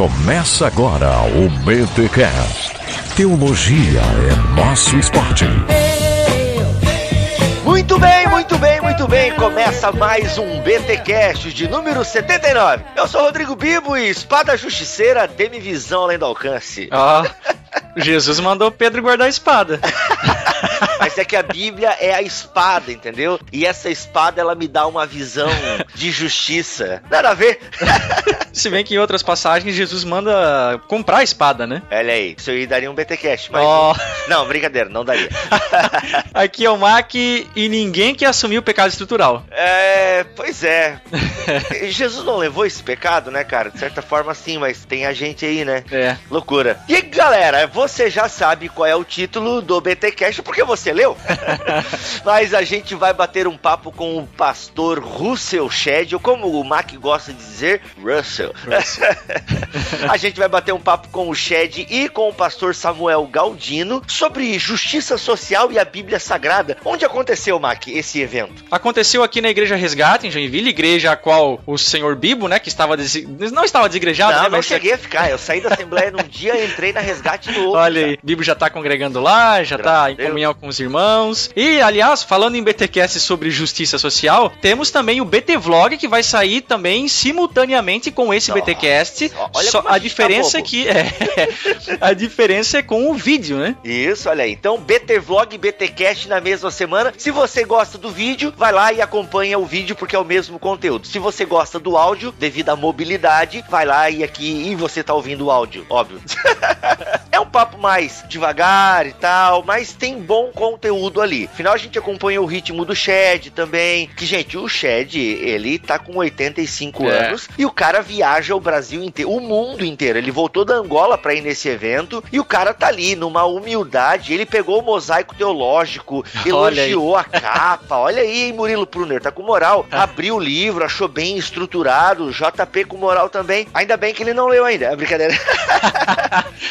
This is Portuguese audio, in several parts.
Começa agora o BTCast. Teologia é nosso esporte. Muito bem, muito bem, muito bem. Começa mais um BTcast de número 79. Eu sou Rodrigo Bibo e espada justiceira teme visão além do alcance. Ó, Jesus mandou Pedro guardar a espada. Mas é que a Bíblia é a espada, entendeu? E essa espada ela me dá uma visão de justiça. Nada a ver. Se bem que em outras passagens Jesus manda comprar a espada, né? Olha aí, isso aí daria um BTcast, mas Ó. não, brincadeira, não daria. Aqui é o Mac e ninguém quer assumir o pecado estrutural. É, pois é. Jesus não levou esse pecado, né, cara? De certa forma sim, mas tem a gente aí, né? É. Loucura. E galera, você já sabe qual é o título do BTcast porque você leu. Mas a gente vai bater um papo com o pastor Russell Shedd, ou como o Mac gosta de dizer, Russell. a gente vai bater um papo com o Shedd e com o pastor Samuel Galdino sobre justiça social e a Bíblia Sagrada. Onde aconteceu, Mac, esse evento? Aconteceu aqui na Igreja Resgate, em Joinville, igreja a qual o senhor Bibo, né, que estava desi... não estava desigrejado, não, né, não cheguei a ficar. Eu saí da Assembleia num dia e entrei na resgate no outro. Olha aí, Bibo já tá congregando lá, já tá a em comunhão com os irmãos. E, aliás, falando em BTcast sobre justiça social, temos também o BT Vlog que vai sair também simultaneamente com esse Nossa, BTcast. olha Só a a tá diferença é bobo. que é, a diferença é com o vídeo, né? Isso, olha aí. Então, BT Vlog e BT Cast na mesma semana. Se você gosta do vídeo, vai lá e acompanha o vídeo porque é o mesmo conteúdo. Se você gosta do áudio, devido à mobilidade, vai lá e aqui e você tá ouvindo o áudio, óbvio. é um papo mais devagar e tal, mas tem bom conteúdo ali. Afinal, a gente acompanha o ritmo do Shed também. Que, gente, o Shed, ele tá com 85 É. anos e o cara viaja o Brasil inteiro, o mundo inteiro. Ele voltou da Angola pra ir nesse evento e o cara tá ali numa humildade. Ele pegou o mosaico teológico, elogiou a capa. Olha aí, hein, Murilo Pruner, tá com moral. Abriu o livro, achou bem estruturado. JP com moral também. Ainda bem que ele não leu ainda. É brincadeira.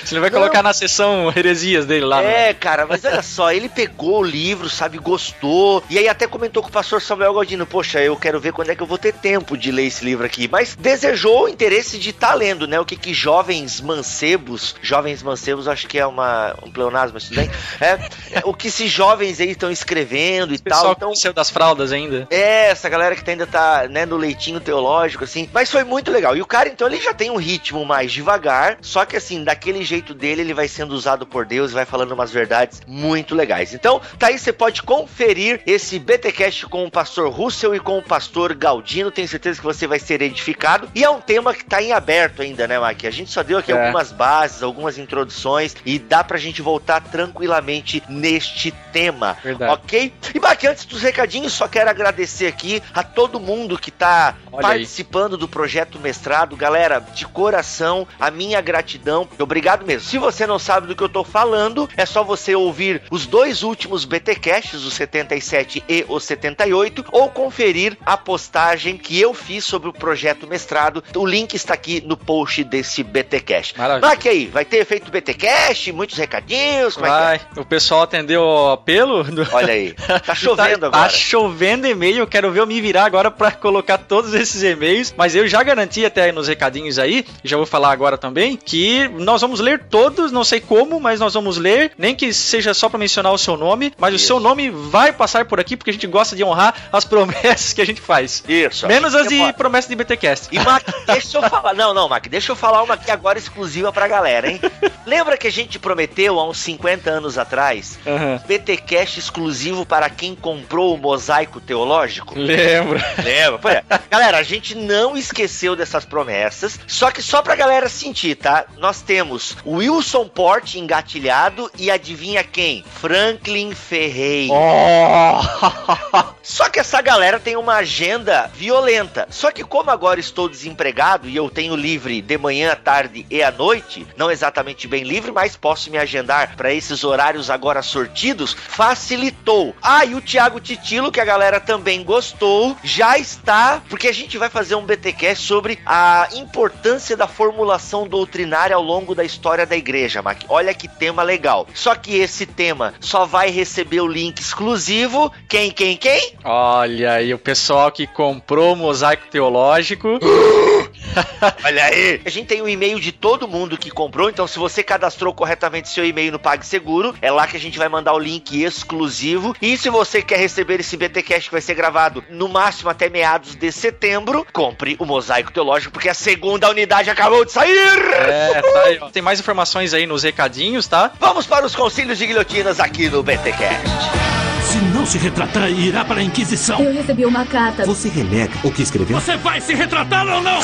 Você não vai Não. colocar na sessão heresias dele lá, né? É, cara, mas olha só, ele pegou o livro, sabe, gostou, e aí até comentou com o pastor Samuel Galdino, poxa, eu quero ver quando é que eu vou ter tempo de ler esse livro aqui, mas desejou o interesse de estar lendo, né, o que que jovens mancebos, jovens mancebos acho que é uma, um pleonasmo, mas tudo bem, é, o que esses jovens aí estão escrevendo e O tal, então... nasceu das fraldas ainda. É, essa galera que ainda tá, né, no leitinho teológico, assim. Mas foi muito legal. E o cara, então, ele já tem um ritmo mais devagar, só que, assim, daquele jeito dele, ele vai sendo usado por Deus e vai falando umas verdades muito legais. Então, tá aí, você pode conferir esse BTcast com o pastor Russell e com o pastor Galdino. Tenho certeza que você vai ser edificado. E é um tema que tá em aberto ainda, né, Maqui? A gente só deu aqui É. algumas bases, algumas introduções e dá pra gente voltar tranquilamente neste tema. Verdade. Ok? E Baqui, antes dos recadinhos, só quero agradecer aqui a todo mundo que tá Olha aí. participando do projeto mestrado. Galera, de coração, a minha gratidão. Obrigado mesmo. Se você não sabe do que eu tô falando, é só você ouvir os dois últimos BTcasts, o 77 e o 78, ou conferir a postagem que eu fiz sobre o projeto mestrado. O link está aqui no post desse BTcast. Maravilha. Mac aí, vai ter efeito BTcast, muitos recadinhos, como é que é? Vai, o pessoal atendeu o apelo. do- Olha aí, tá chovendo tá, agora. Tá chovendo e-mail, eu quero ver eu me virar agora pra colocar todos esses e-mails, mas eu já garanti até aí nos recadinhos aí, já vou falar agora também, que nós vamos ler todos, não sei como, mas nós vamos ler, nem que seja só pra mencionar o seu nome, mas Isso. o seu nome vai passar por aqui porque a gente gosta de honrar as promessas que a gente faz. Isso. Menos as de foda. promessa de BTcast. E Mac, deixa eu falar. Não, não, Mac, deixa eu falar uma aqui agora exclusiva pra galera, hein? Lembra que a gente prometeu há uns 50 anos atrás Aham. BTcast exclusivo para quem comprou o mosaico teológico? Lembro. Lembra? Pois é. Galera, a gente não esqueceu dessas promessas, só que só pra galera sentir, tá? Nós temos o Wilson Port engatilhado e adivinha quem? Franklin Ferreira. Oh! Só que essa galera tem uma agenda violenta. Só que como agora estou desempregado e eu tenho livre de manhã, tarde e à noite, não exatamente bem livre, mas posso me agendar para esses horários agora sortidos, facilitou. Ah, e o Thiago Titilo, que a galera também gostou, já está, porque a gente vai fazer um BTcast sobre a importância da formulação doutrinária ao longo da história da igreja. igreja, Mac. Olha que tema legal. Só que esse tema só vai receber o link exclusivo. Quem, quem, quem? Olha aí, o pessoal que comprou o mosaico teológico. Olha aí! A gente tem o um e-mail de todo mundo que comprou, então se você cadastrou corretamente seu e-mail no PagSeguro, é lá que a gente vai mandar o link exclusivo. E se você quer receber esse BTcast que vai ser gravado no máximo até meados de setembro, compre o Mosaico Teológico, porque a segunda unidade acabou de sair! É, tá aí. Tem mais informações aí nos recadinhos, tá? Vamos para os concílios de guilhotinas aqui no BTcast. Se não se retratar, irá para a Inquisição. Eu recebi uma carta. Você renega o que escreveu? Você vai se retratar ou não?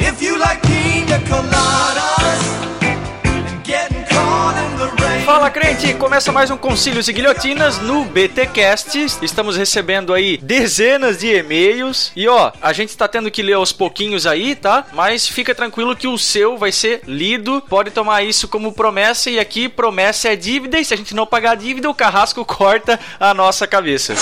If you like pina Fala crente, começa mais um Concílios e Guilhotinas no BTcast. Estamos recebendo aí dezenas de e-mails e ó, a gente tá tendo que ler aos pouquinhos aí, tá? Mas fica tranquilo que o seu vai ser lido. Pode tomar isso como promessa e aqui promessa é dívida e se a gente não pagar a dívida, o carrasco corta a nossa cabeça.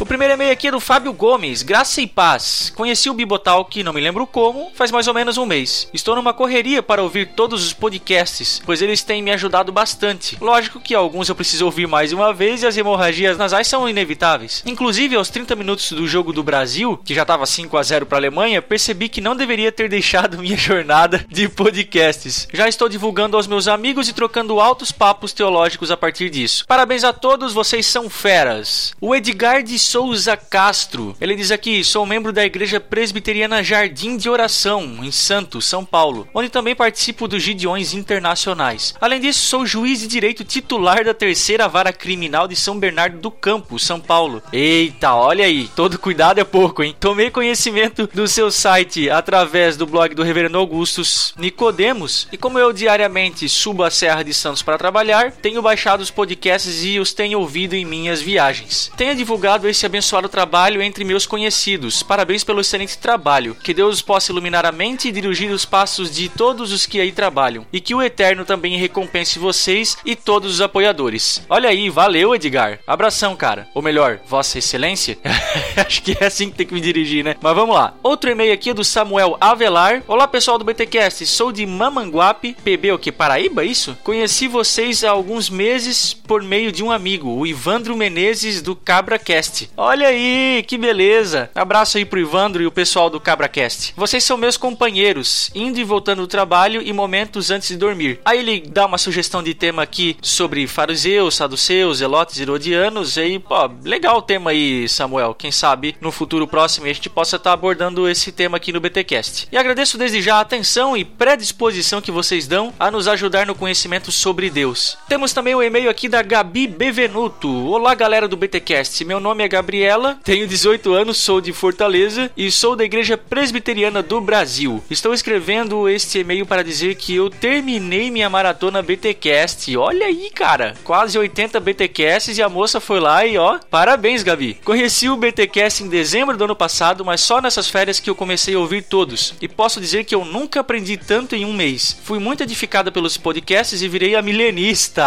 O primeiro e-mail aqui é do Fábio Gomes, graça e paz. Conheci o Bibotalk, não me lembro como, faz mais ou menos um mês. Estou numa correria para ouvir todos os podcasts, pois eles têm me ajudado bastante. Lógico que alguns eu preciso ouvir mais uma vez e as hemorragias nasais são inevitáveis. Inclusive, aos 30 minutos do jogo do Brasil, que já estava 5 a 0 para a Alemanha, percebi que não deveria ter deixado minha jornada de podcasts. Já estou divulgando aos meus amigos e trocando altos papos teológicos a partir disso. Parabéns a todos, vocês são feras. O Edgar de Souza Castro, ele diz aqui: sou membro da Igreja Presbiteriana Jardim de Oração, em Santos, São Paulo, onde também participo dos Gideões Internacionais. Além disso, sou juiz de direito titular da terceira vara criminal de São Bernardo do Campo, São Paulo. Eita, olha aí, todo cuidado é pouco, hein? Tomei conhecimento do seu site através do blog do Reverendo Augustus Nicodemos, e como eu diariamente subo a Serra de Santos para trabalhar, tenho baixado os podcasts e os tenho ouvido em minhas viagens. Tenho divulgado esse abençoado trabalho entre meus conhecidos. Parabéns pelo excelente trabalho. Que Deus possa iluminar a mente e dirigir os passos de todos os que aí trabalham. E que o Eterno também recompense vocês e todos os apoiadores. Olha aí, valeu, Edgar. Abração, cara. Ou melhor, Vossa Excelência. Acho que é assim que tem que me dirigir, né? Mas vamos lá. Outro e-mail aqui é do Samuel Avelar. Olá, pessoal do BTcast. Sou de Mamanguape, PB o que? Paraíba, isso? Conheci vocês há alguns meses por meio de um amigo, o Ivandro Menezes do CabraCast. Olha aí, que beleza. Abraço aí pro Ivandro e o pessoal do CabraCast. Vocês são meus companheiros, indo e voltando do trabalho e momentos antes de dormir. Aí ele dá uma sugestão de tema aqui sobre fariseus, saduceus, zelotes e herodianos. E pô, legal o tema aí, Samuel. Quem sabe no futuro próximo a gente possa estar abordando esse tema aqui no BTcast. E agradeço desde já a atenção e predisposição que vocês dão a nos ajudar no conhecimento sobre Deus. Temos também o um e-mail aqui da Gabi Bevenuto. Olá, galera do BTcast. Meu nome é Gabriela, tenho 18 anos, sou de Fortaleza e sou da Igreja Presbiteriana do Brasil. Estou escrevendo este e-mail para dizer que eu terminei minha maratona BTcast. Olha aí, cara, quase 80 BTcasts e a moça foi lá e ó, parabéns, Gabi. Conheci o BTcast em dezembro do ano passado, mas só nessas férias que eu comecei a ouvir todos. E posso dizer que eu nunca aprendi tanto em um mês. Fui muito edificada pelos podcasts e virei a milenista.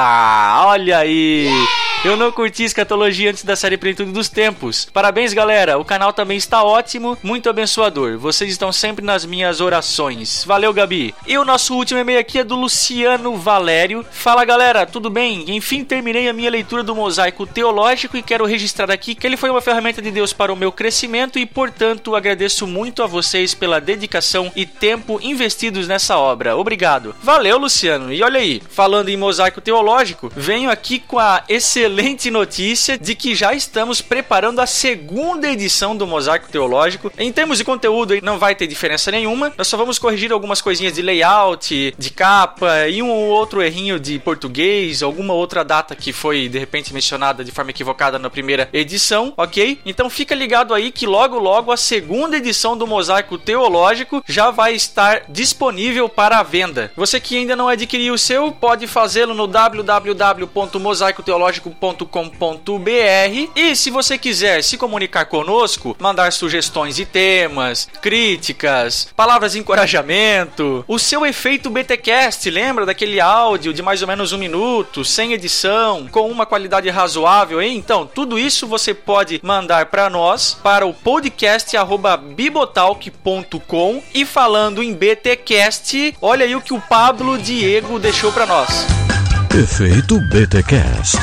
Olha aí. Eu não curti escatologia antes da série Plenitude dos Tempos. Parabéns, galera. O canal também está ótimo, muito abençoador. Vocês estão sempre nas minhas orações. Valeu, Gabi. E o nosso último e-mail aqui é do Luciano Valério. Fala, galera, tudo bem? Enfim, terminei a minha leitura do mosaico teológico e quero registrar aqui que ele foi uma ferramenta de Deus para o meu crescimento e, portanto, agradeço muito a vocês pela dedicação e tempo investidos nessa obra. Obrigado. Valeu, Luciano. E olha aí, falando em mosaico teológico, venho aqui com a excelente notícia de que já estamos preparando a segunda edição do Mosaico Teológico. Em termos de conteúdo, não vai ter diferença nenhuma. Nós só vamos corrigir algumas coisinhas de layout, de capa e um ou outro errinho de português, alguma outra data que foi de repente mencionada de forma equivocada na primeira edição, ok? Então fica ligado aí que logo logo a segunda edição do Mosaico Teológico já vai estar disponível para venda. Você que ainda não adquiriu o seu, pode fazê-lo no www.mosaicoteológico.com bibletalk.com.br. E se você quiser se comunicar conosco, mandar sugestões de temas, críticas, palavras de encorajamento, o seu efeito BTcast, lembra daquele áudio de mais ou menos um minuto, sem edição, com uma qualidade razoável, hein? Então, tudo isso você pode mandar para nós para o podcast@bibotalk.com e falando em BTcast, olha aí o que o Pablo Diego deixou para nós. Efeito BTcast.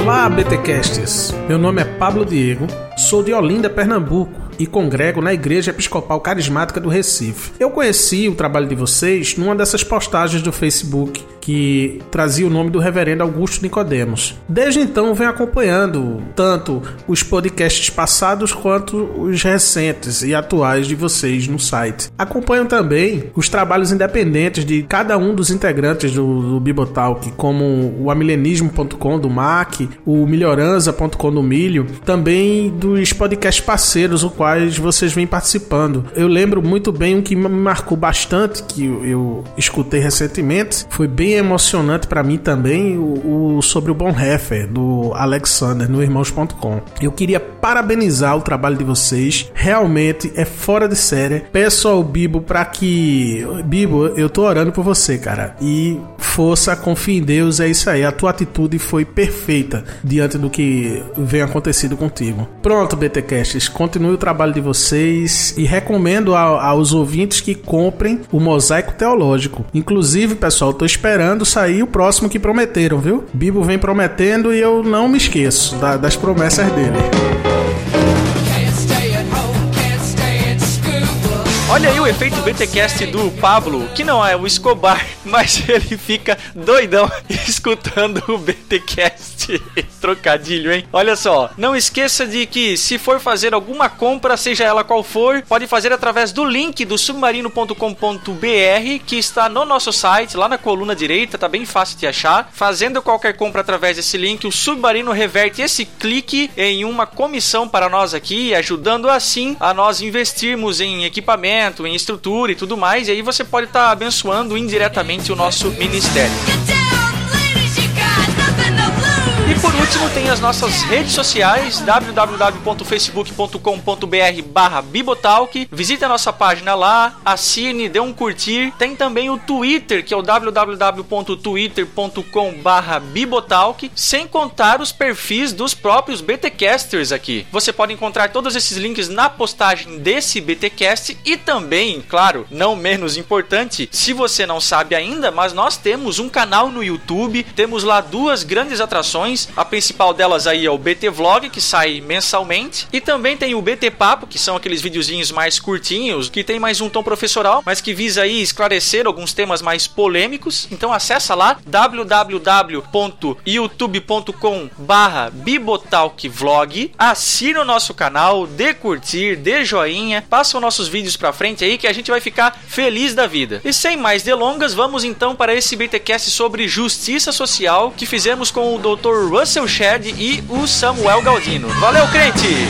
Olá, BTcasters. Meu nome é Pablo Diego, sou de Olinda, Pernambuco e congrego na Igreja Episcopal Carismática do Recife. Eu conheci o trabalho de vocês numa dessas postagens do Facebook que trazia o nome do reverendo Augusto Nicodemos. Desde então venho acompanhando tanto os podcasts passados quanto os recentes e atuais de vocês no site. Acompanho também os trabalhos independentes de cada um dos integrantes do, do Bibotalk, como o amilenismo.com do Mac, o melhoranza.com do Milho, também dos podcasts parceiros, o quais vocês vêm participando. Eu lembro muito bem um que me marcou bastante, que eu, eu escutei recentemente, foi bem emocionante para mim também o, o, sobre o Bonhoeffer do Alexander no irmãos.com. Eu queria parabenizar o trabalho de vocês, realmente é fora de série. Peço ao Bibo para que Bibo, eu tô orando por você, cara. E força, confia em Deus, é isso aí. A tua atitude foi perfeita diante do que vem acontecido contigo. Pronto, BTcasts, continue o trabalho de vocês e recomendo a, aos ouvintes que comprem o Mosaico Teológico. Inclusive, pessoal, tô esperando sair o próximo que prometeram, viu? Bibo vem prometendo e eu não me esqueço da, das promessas dele. Oh, Olha aí o efeito BTcast do Pablo, que não é o Escobar, mas ele fica doidão escutando o BTcast. Trocadilho, hein? Olha só, não esqueça de que se for fazer alguma compra, seja ela qual for, pode fazer através do link do submarino.com.br que está no nosso site, lá na coluna direita, tá bem fácil de achar. Fazendo qualquer compra através desse link, o Submarino reverte esse clique em uma comissão para nós aqui, ajudando assim a nós investirmos em em estrutura e tudo mais. E aí você pode estar tá abençoando indiretamente o nosso ministério. Por último tem as nossas redes sociais www.facebook.com.br barra Bibotalk. Visite a nossa página lá, assine, dê um curtir. Tem também o Twitter, que é o www.twitter.com barra Bibotalk Sem contar os perfis dos próprios BTcasters aqui. Você pode encontrar todos esses links na postagem desse BTcast E também, claro, não menos importante Se você não sabe ainda, mas nós temos um canal no YouTube Temos lá duas grandes atrações a principal delas aí é o BT Vlog, que sai mensalmente, e também tem o BT Papo, que são aqueles videozinhos mais curtinhos, que tem mais um tom professoral, mas que visa aí esclarecer alguns temas mais polêmicos. Então acessa lá www.youtube.com barra bibotalkvlog, assina o nosso canal, dê curtir, dê joinha, passa os nossos vídeos pra frente aí que a gente vai ficar feliz da vida. E sem mais delongas, vamos então para esse BTcast sobre justiça social que fizemos com o Dr. Russell Shedd e o Samuel Galdino. Valeu, crente!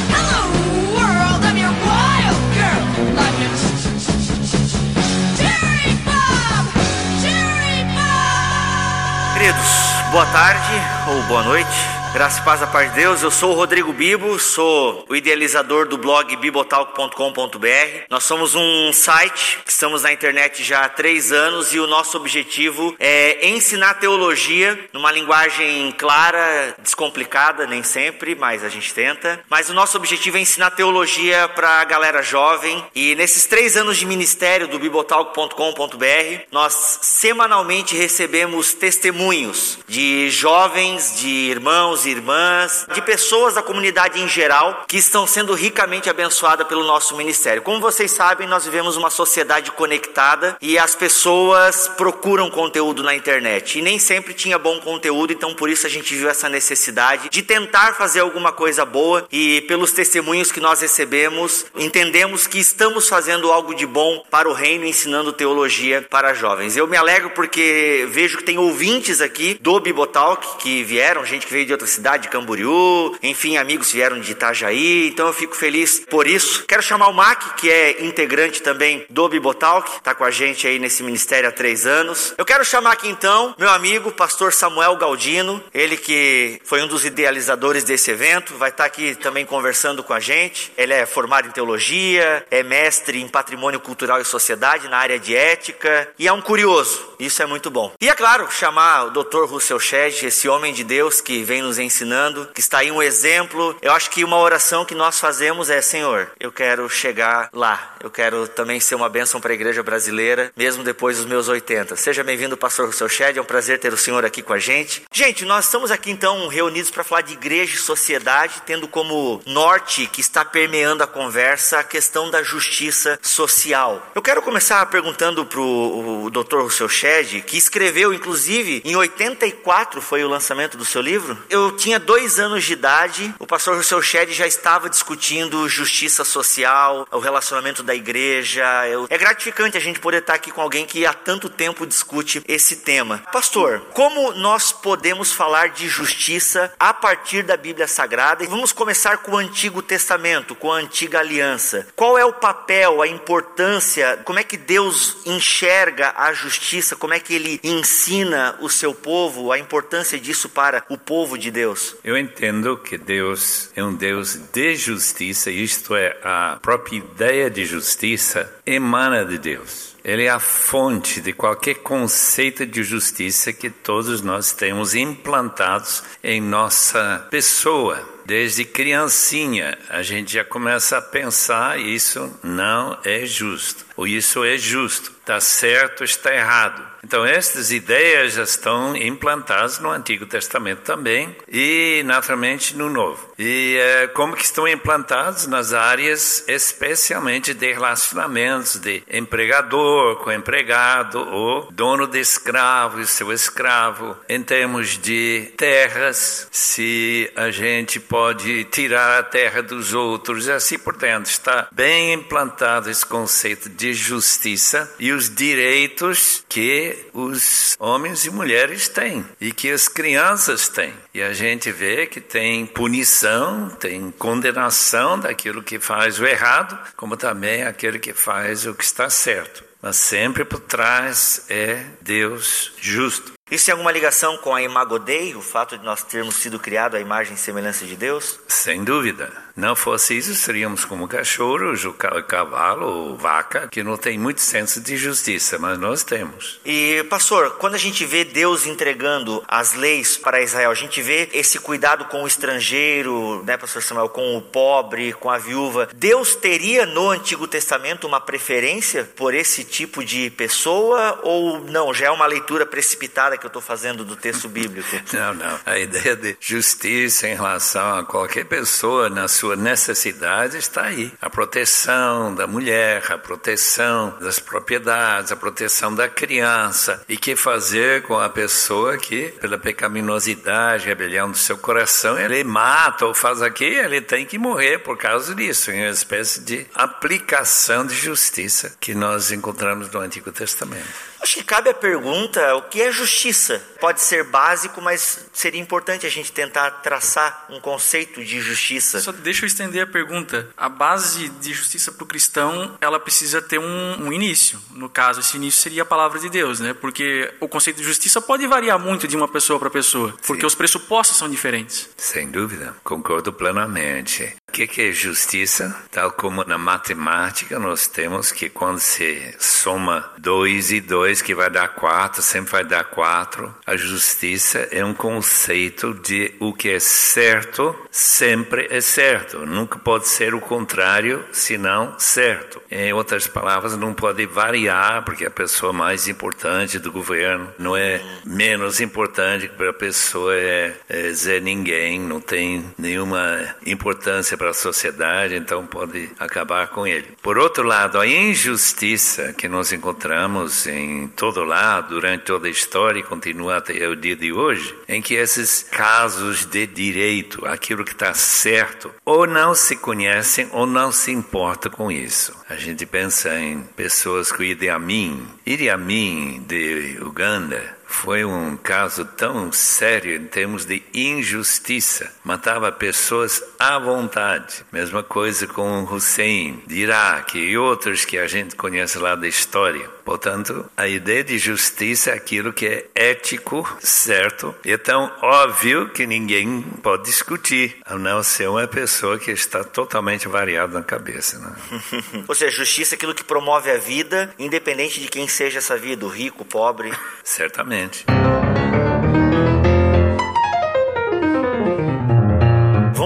Queridos, boa tarde ou boa noite. Graças e paz da paz de Deus, eu sou o Rodrigo Bibo, sou o idealizador do blog bibotalk.com.br. Nós somos um site que estamos na internet já há três anos e o nosso objetivo é ensinar teologia numa linguagem clara, descomplicada, nem sempre, mas a gente tenta. Mas o nosso objetivo é ensinar teologia para a galera jovem e nesses três anos de ministério do bibotalk.com.br, nós semanalmente recebemos testemunhos de jovens, de irmãos, irmãos e irmãs, de pessoas da comunidade em geral que estão sendo ricamente abençoadas pelo nosso ministério. Como vocês sabem, nós vivemos uma sociedade conectada e as pessoas procuram conteúdo na internet e nem sempre tinha bom conteúdo, então por isso a gente viu essa necessidade de tentar fazer alguma coisa boa e pelos testemunhos que nós recebemos, entendemos que estamos fazendo algo de bom para o reino, ensinando teologia para jovens. Eu me alegro porque vejo que tem ouvintes aqui do Bibotalk que vieram, gente que veio de outras cidade de Camboriú, enfim, amigos vieram de Itajaí, então eu fico feliz por isso. Quero chamar o Mac, que é integrante também do Bibotalk, está com a gente aí nesse ministério há três anos. Eu quero chamar aqui então meu amigo, pastor Samuel Galdino, ele que foi um dos idealizadores desse evento, vai estar aqui também conversando com a gente. Ele é formado em teologia, é mestre em patrimônio cultural e sociedade na área de ética e é um curioso. Isso é muito bom. E é claro, chamar o Dr. Russell Shedd, esse homem de Deus que vem nos ensinando, que está aí um exemplo. Eu acho que uma oração que nós fazemos é: Senhor, eu quero chegar lá. Eu quero também ser uma bênção para a igreja brasileira, mesmo depois dos meus 80. Seja bem-vindo, pastor Russell Shedd. É um prazer ter o senhor aqui com a gente. Gente, nós estamos aqui então reunidos para falar de igreja e sociedade, tendo como norte que está permeando a conversa a questão da justiça social. Eu quero começar perguntando para o Dr. Russell Shedd, que escreveu, inclusive, em 84 foi o lançamento do seu livro. Eu tinha dois anos de idade, o pastor Russell Shedd já estava discutindo justiça social, o relacionamento da igreja. Eu... É gratificante a gente poder estar aqui com alguém que há tanto tempo discute esse tema. Pastor, como nós podemos falar de justiça a partir da Bíblia Sagrada? E vamos começar com o Antigo Testamento, com a Antiga Aliança. Qual é o papel, a importância, como é que Deus enxerga a justiça, como é que ele ensina o seu povo, a importância disso para o povo de Deus? Eu entendo que Deus é um Deus de justiça, isto é, a própria ideia de justiça emana de Deus. Ele é a fonte de qualquer conceito de justiça que todos nós temos implantados em nossa pessoa. Desde criancinha, a gente já começa a pensar isso não é justo, ou isso é justo, está certo, está errado. Então, estas ideias já estão implantadas no Antigo Testamento também e, naturalmente, no Novo. E é, como que estão implantados nas áreas especialmente de relacionamentos de empregador com empregado ou dono de escravo e seu escravo, em termos de terras, se a gente pode tirar a terra dos outros e assim por dentro. Está bem implantado esse conceito de justiça e os direitos que os homens e mulheres têm e que as crianças têm. E a gente vê que tem punição, tem condenação daquilo que faz o errado, como também aquele que faz o que está certo. Mas sempre por trás é Deus justo. Isso tem alguma ligação com a Imago Dei, o fato de nós termos sido criados à imagem e semelhança de Deus? Sem dúvida. Não fosse isso, seríamos como cachorros, o ca- cavalo, ou vaca, que não tem muito senso de justiça, mas nós temos. E, pastor, quando a gente vê Deus entregando as leis para Israel, a gente vê esse cuidado com o estrangeiro, né, pastor Samuel, com o pobre, com a viúva. Deus teria no Antigo Testamento uma preferência por esse tipo de pessoa ou não? Já é uma leitura precipitada que eu estou fazendo do texto bíblico? Não, não. A ideia de justiça em relação a qualquer pessoa na sua necessidade está aí. A proteção da mulher, a proteção das propriedades, a proteção da criança. E que fazer com a pessoa que, pela pecaminosidade, rebelião do seu coração, ele mata ou faz aquilo, ele tem que morrer por causa disso. É uma espécie de aplicação de justiça que nós encontramos no Antigo Testamento. Acho que cabe a pergunta: o que é justiça? Pode ser básico, mas seria importante a gente tentar traçar um conceito de justiça. Só deixa eu estender a pergunta. A base de justiça para o cristão, ela precisa ter um, um início. No caso, esse início seria a palavra de Deus, né? Porque o conceito de justiça pode variar muito de uma pessoa para pessoa, porque os pressupostos são diferentes. Sem dúvida, concordo plenamente. O que que é justiça? Tal como na matemática, nós temos que quando se soma dois e dois, que vai dar quatro, sempre vai dar quatro. A justiça é um conceito de o que é certo, sempre é certo. Nunca pode ser o contrário, senão certo. Em outras palavras, não pode variar, porque a pessoa mais importante do governo não é menos importante que a pessoa é, é Zé Ninguém, não tem nenhuma importância para a sociedade, então pode acabar com ele. Por outro lado, a injustiça que nós encontramos em todo lado, durante toda a história e continua até o dia de hoje, em que esses casos de direito, aquilo que está certo, ou não se conhecem ou não se importa com isso. A gente pensa em pessoas como Idi Amin. Idi Amin de Uganda foi um caso tão sério em termos de injustiça. Matava pessoas à vontade. Mesma coisa com Hussein, de Iraque e outros que a gente conhece lá da história. Portanto, a ideia de justiça é aquilo que é ético, certo, e é tão óbvio que ninguém pode discutir, a não ser uma pessoa que está totalmente variada na cabeça. Né? Ou seja, justiça é aquilo que promove a vida, independente de quem seja essa vida, o rico, o pobre. Certamente.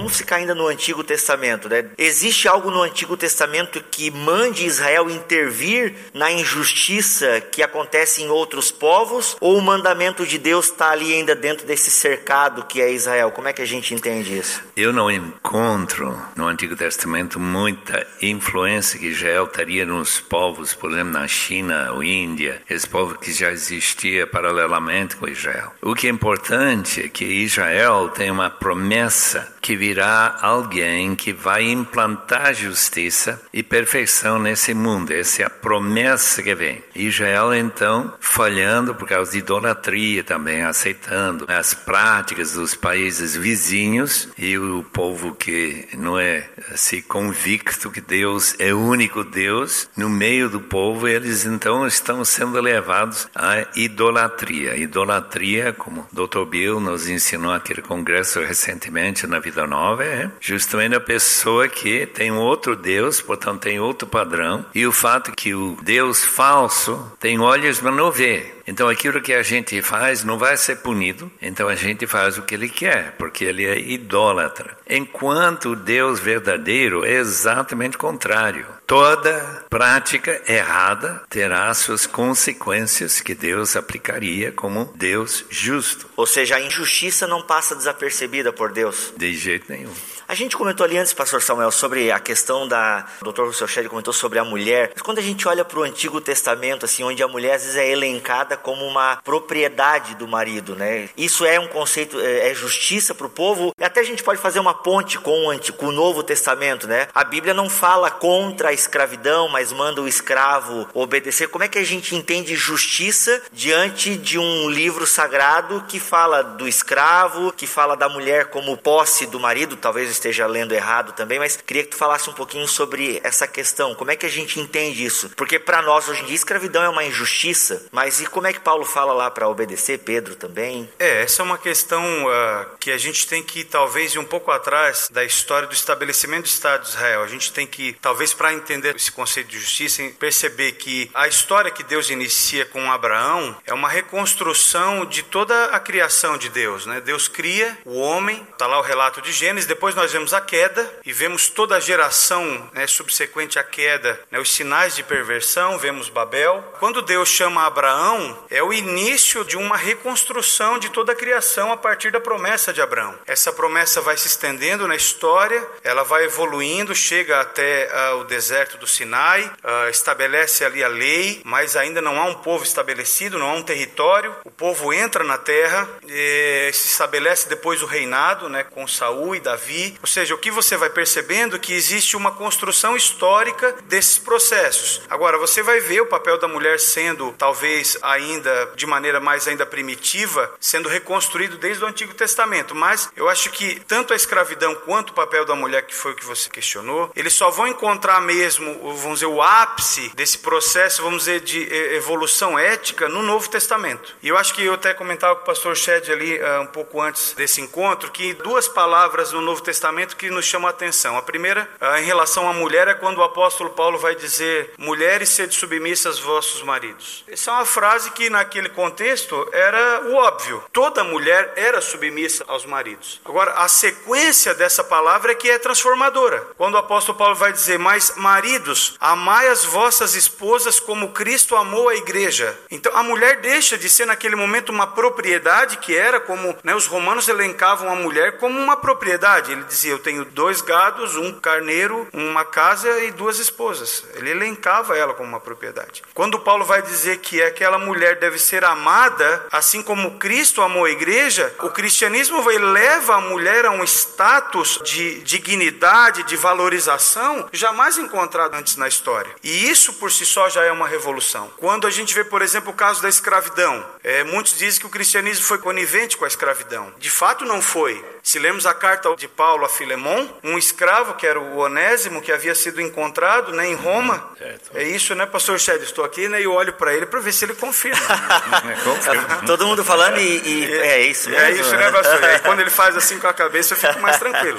Vamos ficar ainda no Antigo Testamento, né? Existe algo no Antigo Testamento que mande Israel intervir na injustiça que acontece em outros povos? Ou o mandamento de Deus está ali ainda dentro desse cercado que é Israel? Como é que a gente entende isso? Eu não encontro no Antigo Testamento muita influência que Israel teria nos povos, por exemplo, na China ou Índia, esse povo que já existia paralelamente com Israel. O que é importante é que Israel tem uma promessa que virá alguém que vai implantar justiça e perfeição nesse mundo. Essa é a promessa que vem. Israel, então, falhando por causa de idolatria também, aceitando as práticas dos países vizinhos e o povo que não é se convicto que Deus é o único Deus, no meio do povo, eles então estão sendo levados à idolatria. Idolatria, como o Dr. Bill nos ensinou aquele congresso recentemente na vida nova, é justamente a pessoa que tem um outro Deus, portanto tem outro padrão, e o fato que o Deus falso tem olhos, mas não vê. Então aquilo que a gente faz não vai ser punido, então a gente faz o que ele quer, porque ele é idólatra. Enquanto o Deus verdadeiro é exatamente o contrário. Toda prática errada terá suas consequências que Deus aplicaria como Deus justo. Ou seja, a injustiça não passa desapercebida por Deus. De jeito nenhum. A gente comentou ali antes, pastor Samuel, sobre a questão da. O Dr. Russell Shedd comentou sobre a mulher. Mas quando a gente olha para o Antigo Testamento, assim, onde a mulher às vezes é elencada como uma propriedade do marido, né? Isso é um conceito, é, é justiça para o povo. Até a gente pode fazer uma ponte com o, Antigo, com o Novo Testamento, né? A Bíblia não fala contra a escravidão, mas manda o escravo obedecer. Como é que a gente entende justiça diante de um livro sagrado que fala do escravo, que fala da mulher como posse do marido? Talvez esteja lendo errado também, mas queria que tu falasse um pouquinho sobre essa questão. Como é que a gente entende isso? Porque para nós hoje em dia escravidão é uma injustiça, mas e como é que Paulo fala lá para obedecer? Pedro também? É, essa é uma questão uh, que a gente tem que talvez ir um pouco atrás da história do estabelecimento do Estado de Israel. A gente tem que, talvez para entender esse conceito de justiça, perceber que a história que Deus inicia com Abraão é uma reconstrução de toda a criação de Deus, né? Deus cria o homem, tá lá o relato de Gênesis, depois nós vemos a queda e vemos toda a geração né, subsequente à queda, né, os sinais de perversão, vemos Babel. Quando Deus chama Abraão, é o início de uma reconstrução de toda a criação a partir da promessa de Abraão. Essa promessa vai se estendendo na história, ela vai evoluindo, chega até uh, o deserto do Sinai, uh, estabelece ali a lei, mas ainda não há um povo estabelecido, não há um território. O povo entra na terra, se estabelece depois o reinado, né, com Saul e Davi. Ou seja, o que você vai percebendo é que existe uma construção histórica desses processos. Agora, você vai ver o papel da mulher sendo, talvez ainda de maneira mais ainda primitiva, sendo reconstruído desde o Antigo Testamento. Mas eu acho que tanto a escravidão quanto o papel da mulher, que foi o que você questionou, eles só vão encontrar mesmo, vamos dizer, o ápice desse processo, vamos dizer, de evolução ética no Novo Testamento. E eu acho que eu até comentava com o pastor Shed ali uh, um pouco antes desse encontro, que duas palavras no Novo Testamento que nos chamam a atenção. A primeira, uh, em relação à mulher, é quando o apóstolo Paulo vai dizer: Mulheres, sede submissas vossos maridos. Essa é uma frase que, naquele contexto, era o óbvio. Toda mulher era submissa aos maridos. Agora, a sequência dessa palavra é que é transformadora. Quando o apóstolo Paulo vai dizer: Mas, maridos, amai as vossas esposas como Cristo amou a igreja. Então, a mulher deixa de ser, naquele momento, uma propriedade que era como né, os romanos elencavam a mulher como uma propriedade. Ele dizia: Eu tenho dois gados, um carneiro, uma casa e duas esposas. Ele elencava ela como uma propriedade. Quando Paulo vai dizer que aquela mulher deve ser amada, assim como Cristo amou a igreja, o cristianismo vai leva a mulher a um status de dignidade, de valorização jamais encontrado antes na história. E isso por si só já é uma revolução. Quando a gente vê, por exemplo, o caso da escravidão, é, muitos dizem que o cristianismo foi conivente com a escravidão. De fato, não foi. Se lemos a carta de Paulo a Filemon, um escravo, que era o Onésimo, que havia sido encontrado né, em Roma. É isso, né, pastor Shed? Estou aqui né, e olho para ele para ver se ele confirma. Todo mundo falando e, e é isso mesmo. É isso, né, pastor? E aí, quando ele faz assim com a cabeça, eu fico mais tranquilo.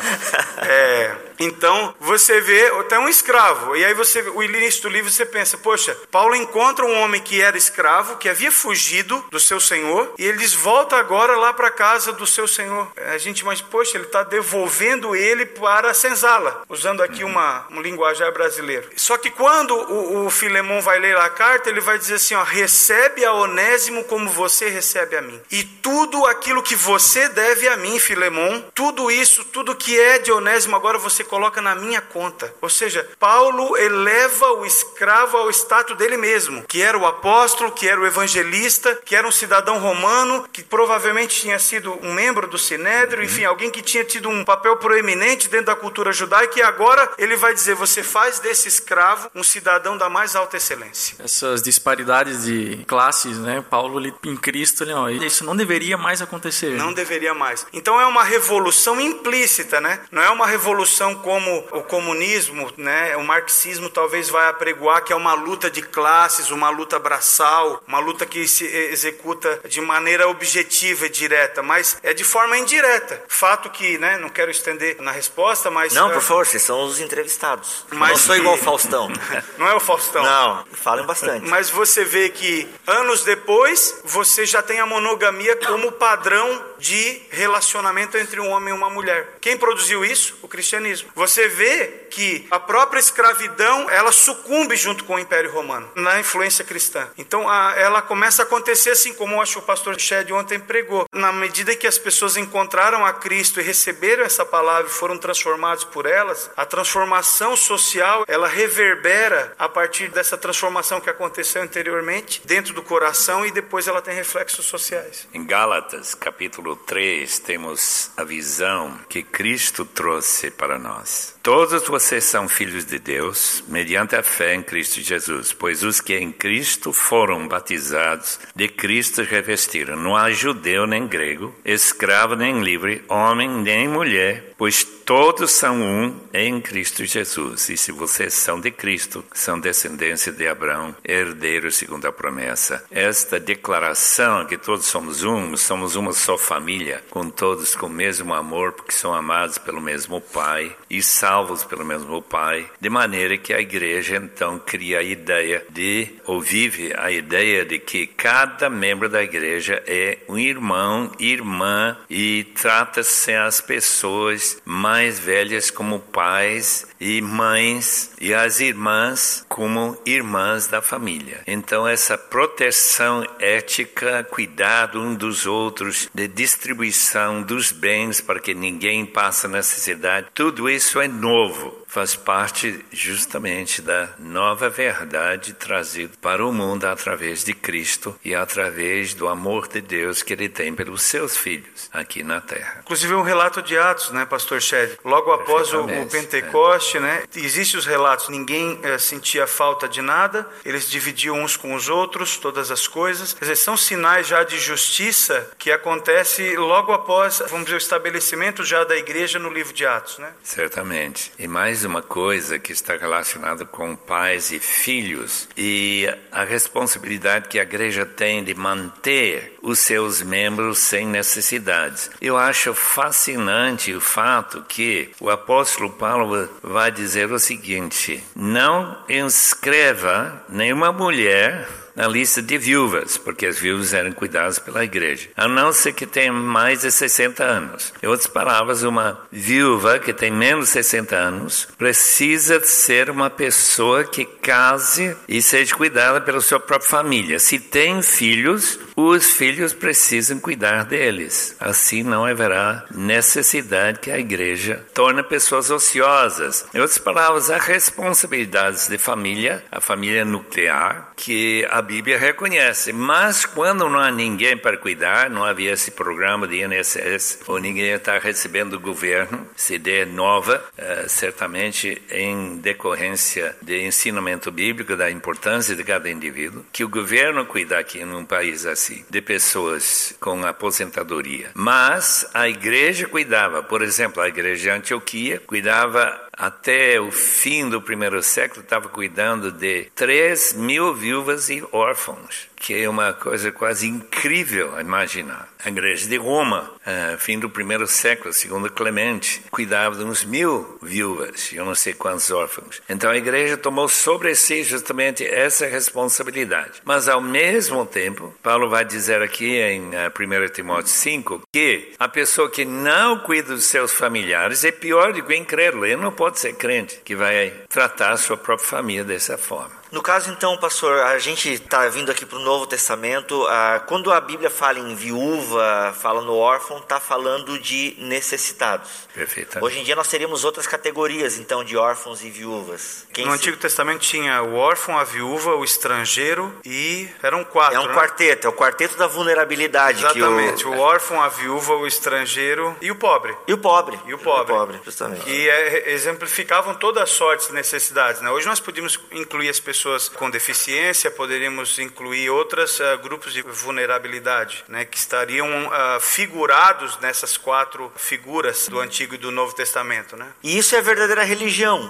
É, então, você vê, até um escravo, e aí você, o início do livro, você pensa, poxa, Paulo encontra um homem que era escravo, que havia fugido do seu senhor, e ele diz, volta agora lá para casa do seu senhor. A gente imagina, poxa, ele está devolvendo ele para a senzala, usando aqui uma, um linguajar brasileiro. Só que quando o, o Filemão vai ler a carta, ele vai dizer assim, ó, recebe a Onésimo como você recebe a mim. E tudo aquilo que você deve a mim, Filemão, tudo isso, tudo que é de Onésimo, agora você coloca na minha conta. Ou seja, Paulo eleva o escravo ao status dele mesmo, que era o apóstolo, que era o evangelista, que era um cidadão romano, que provavelmente tinha sido um membro do Sinédrio, enfim, alguém que tinha tido um papel proeminente dentro da cultura judaica, e agora ele vai dizer: você faz desse escravo um cidadão da mais alta excelência. Essas disparidades de classes, né? Paulo ele, em Cristo, ele, ó, isso não deveria mais acontecer. Não deveria mais. Então é uma revolução implícita, né? Não é uma revolução como o comunismo, né? O marxismo talvez vai apregoar que é uma luta de classes, uma luta braçal, uma luta que se executa de maneira objetiva e direta, mas é de forma indireta. Fato que, né? Não quero estender na resposta, mas Não, é, por favor, vocês são os entrevistados. Mas não sou igual o Faustão. não é o Faustão. Não, falem bastante. Mas você vê que anos depois você já tem a monogamia como padrão de relacionamento entre um homem e uma mulher. Quem produziu isso? O cristianismo. Você vê que a própria escravidão ela sucumbe junto com o Império Romano na influência cristã. Então a- ela começa a acontecer assim como eu acho que o pastor Shed ontem pregou. Na medida que as pessoas encontraram a Cristo e receberam essa palavra e foram transformados por elas, a transformação social ela reverbera a partir dessa transformação que aconteceu anteriormente dentro do coração e depois ela tem reflexos sociais. Em Gálatas, capítulo 3, temos a visão que Cristo trouxe para nós. Todos vocês são filhos de Deus, mediante a fé em Cristo Jesus, pois os que em Cristo foram batizados, de Cristo revestiram. Não há judeu nem grego, escravo nem livre, homem nem mulher, pois todos são um em Cristo Jesus. E se vocês são de Cristo, são descendência de Abraão, herdeiros segundo a promessa. Esta declaração que todos somos um, somos uma só família, com todos com o mesmo amor, porque são amados pelo mesmo Pai e salvos pelo mesmo Pai, de maneira que a igreja então cria a ideia de, ou vive a ideia de que cada membro da igreja é um irmão, irmã e trata-se as pessoas mais velhas como pais e mães e as irmãs como irmãs da família. Então essa proteção ética, cuidado um dos outros, de distribuição dos bens para que ninguém passe necessidade, tudo isso é novo faz parte justamente da nova verdade trazida para o mundo através de Cristo e através do amor de Deus que ele tem pelos seus filhos aqui na terra. Inclusive um relato de Atos, né, pastor Shed? Logo após o, o Pentecoste, né? Existem os relatos, ninguém eh, sentia falta de nada, eles dividiam uns com os outros todas as coisas. Quer dizer, são sinais já de justiça que acontece logo após, vamos dizer, o estabelecimento já da igreja no livro de Atos, né? Certamente. E mais uma coisa que está relacionada com pais e filhos e a responsabilidade que a igreja tem de manter os seus membros sem necessidades. Eu acho fascinante o fato que o apóstolo Paulo vai dizer o seguinte: não inscreva nenhuma mulher na lista de viúvas, porque as viúvas eram cuidadas pela igreja, a não ser que tenha mais de 60 anos. Em outras palavras, uma viúva que tem menos de 60 anos precisa ser uma pessoa que case e seja cuidada pela sua própria família. Se tem filhos, os filhos precisam cuidar deles. Assim não haverá necessidade que a igreja torne pessoas ociosas. Em outras palavras, há responsabilidades de família, a família nuclear, que a Bíblia reconhece. Mas quando não há ninguém para cuidar, não havia esse programa de INSS, ou ninguém está recebendo do governo, ideia nova, uh, certamente em decorrência de ensinamento bíblico da importância de cada indivíduo, que o governo cuida aqui num país assim, de pessoas com aposentadoria. Mas a igreja cuidava, por exemplo, a igreja de Antioquia cuidava até o fim do primeiro século, estava cuidando de 3 mil viúvas e órfãos que é uma coisa quase incrível a imaginar. A igreja de Roma, uh, fim do primeiro século, segundo Clemente, cuidava de uns mil viúvas e eu não sei quantos órfãos. Então a igreja tomou sobre si justamente essa responsabilidade. Mas ao mesmo tempo, Paulo vai dizer aqui em uh, 1 Timóteo 5 que a pessoa que não cuida dos seus familiares é pior do que o incrédulo. Ele não pode ser crente que vai tratar a sua própria família dessa forma. No caso, então, pastor, a gente está vindo aqui para o Novo Testamento. Ah, quando a Bíblia fala em viúva, fala no órfão, está falando de necessitados. Perfeito. Hoje em dia nós teríamos outras categorias, então, de órfãos e viúvas. Quem no se... Antigo Testamento tinha o órfão, a viúva, o estrangeiro e eram quatro. É um né? quarteto, é o quarteto da vulnerabilidade. Exatamente. O... o... órfão, a viúva, o estrangeiro e o pobre. E o pobre. E o pobre. E o pobre, justamente. Que é, exemplificavam todas as sortes de necessidades. Né? Hoje nós podemos incluir as pessoas pessoas com deficiência, poderíamos incluir outros uh, eh, grupos de vulnerabilidade, né, que estariam uh, figurados nessas quatro figuras do Antigo e do Novo Testamento. Né? E isso é verdadeira religião.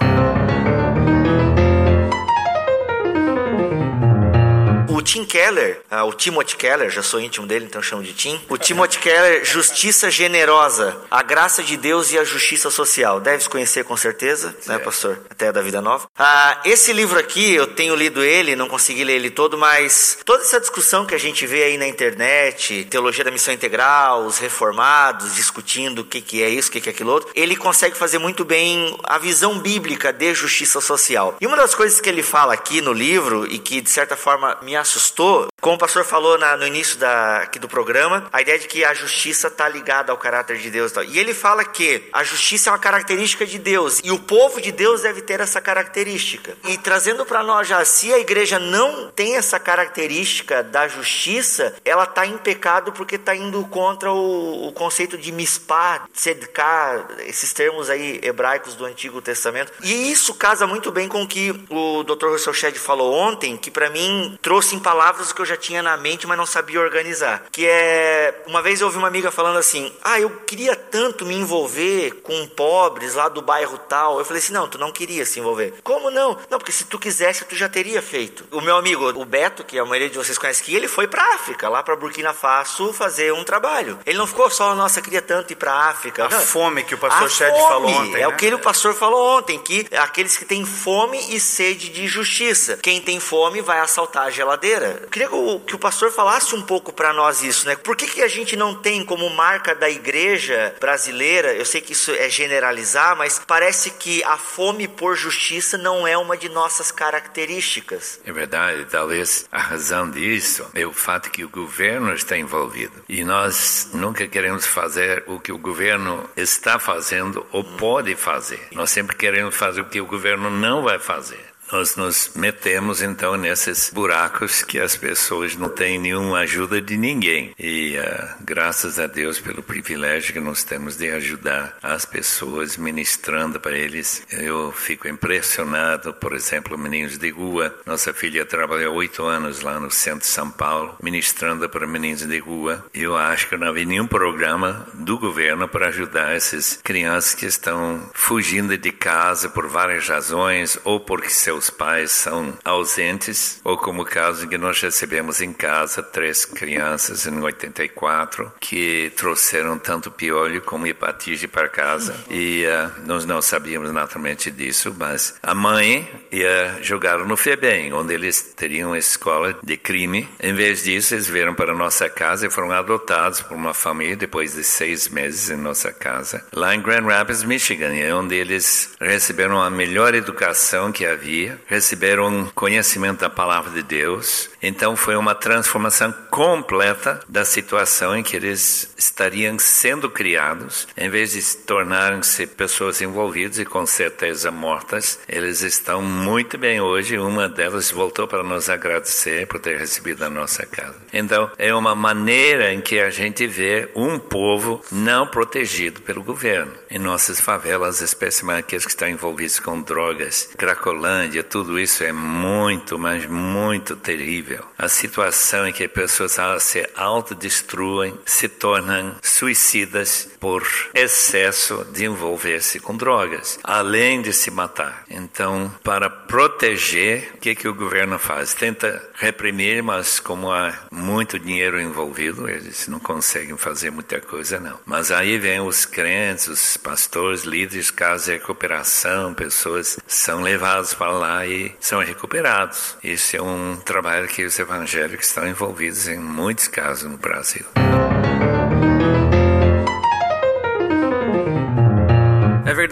Tim Keller, ah, o Timothy Keller, já sou íntimo dele, então chamo de Tim. O Timothy Keller, Justiça Generosa, a Graça de Deus e a Justiça Social. Deves conhecer com certeza, né, certo. né, pastor? Até da Vida Nova. Ah, esse livro aqui, eu tenho lido ele, não consegui ler ele todo, mas toda essa discussão que a gente vê aí na internet, teologia da missão integral, os reformados discutindo o que, que é isso, o que, que é aquilo outro, ele consegue fazer muito bem a visão bíblica de justiça social. E uma das coisas que ele fala aqui no livro, e que de certa forma me assustou, assustou, como o pastor falou na, no início da, aqui do programa, a ideia de que a justiça está ligada ao caráter de Deus. E ele fala que a justiça é uma característica de Deus e o povo de Deus deve ter essa característica. E trazendo para nós já, se a igreja não tem essa característica da justiça, ela está em pecado porque está indo contra o, o conceito de mispar, sedcar, esses termos aí hebraicos do Antigo Testamento. E isso casa muito bem com o que o Dr. Russell Shedd falou ontem, que para mim trouxe palavras o que eu já tinha na mente, mas não sabia organizar. Que é. Uma vez eu ouvi uma amiga falando assim: Ah, eu queria tanto me envolver com pobres lá do bairro tal. Eu falei assim: Não, tu não queria se envolver. Como não? Não, porque se tu quisesse, tu já teria feito. O meu amigo, o Beto, que a maioria de vocês conhece aqui, ele foi pra África, lá pra Burkina Faso, fazer um trabalho. Ele não ficou só, nossa, queria tanto ir pra África. A não. fome que o pastor Shed falou ontem. É né? o que o pastor falou ontem: que aqueles que têm fome e sede de justiça. Quem tem fome vai assaltar a geladeira eu queria que o, que o pastor falasse um pouco para nós isso, né? Por que, que a gente não tem como marca da igreja brasileira, eu sei que isso é generalizar, mas parece que a fome por justiça não é uma de nossas características. É verdade, talvez a razão disso é o fato que o governo está envolvido. E nós nunca queremos fazer o que o governo está fazendo ou pode fazer. Nós sempre queremos fazer o que o governo não vai fazer nós nos metemos então nesses buracos que as pessoas não têm nenhuma ajuda de ninguém. E uh, graças a Deus pelo privilégio que nós temos de ajudar as pessoas ministrando para eles. Eu fico impressionado, por exemplo, meninos de rua. Nossa filha trabalhou oito anos lá no centro de São Paulo, ministrando para meninos de rua. Eu acho que não havia nenhum programa do governo para ajudar essas crianças que estão fugindo de casa por várias razões ou porque seus pais são ausentes, ou como o caso que nós recebemos em casa três crianças em 84 que trouxeram tanto piolho como hepatite para casa e uh, nós não sabíamos naturalmente disso, mas a mãe ia jogar no FEBEM, onde eles teriam escola de crime. Em vez disso, eles vieram para nossa casa e foram adotados por uma família depois de seis meses em nossa casa, lá em Grand Rapids, Michigan, onde eles receberam a melhor educação que havia receberam conhecimento da palavra de Deus. Então foi uma transformação completa da situação em que eles estariam sendo criados, em vez de tornarem-se pessoas envolvidas e com certeza mortas, eles estão muito bem hoje. Uma delas voltou para nos agradecer por ter recebido a nossa casa. Então é uma maneira em que a gente vê um povo não protegido pelo governo. Em nossas favelas, especialmente aqueles que estão envolvidos com drogas, Cracolândia, tudo isso é muito, mas muito terrível. A situação em que pessoas se autodestruem, se tornam suicidas por excesso de envolver-se com drogas, além de se matar. Então, para proteger, o que, que o governo faz? Tenta reprimir, mas como há muito dinheiro envolvido, eles não conseguem fazer muita coisa, não. Mas aí vem os crentes, os pastores, líderes, casos de recuperação, pessoas são levadas para lá e são recuperados. Isso é um trabalho que os evangélicos estão envolvidos em muitos casos no Brasil.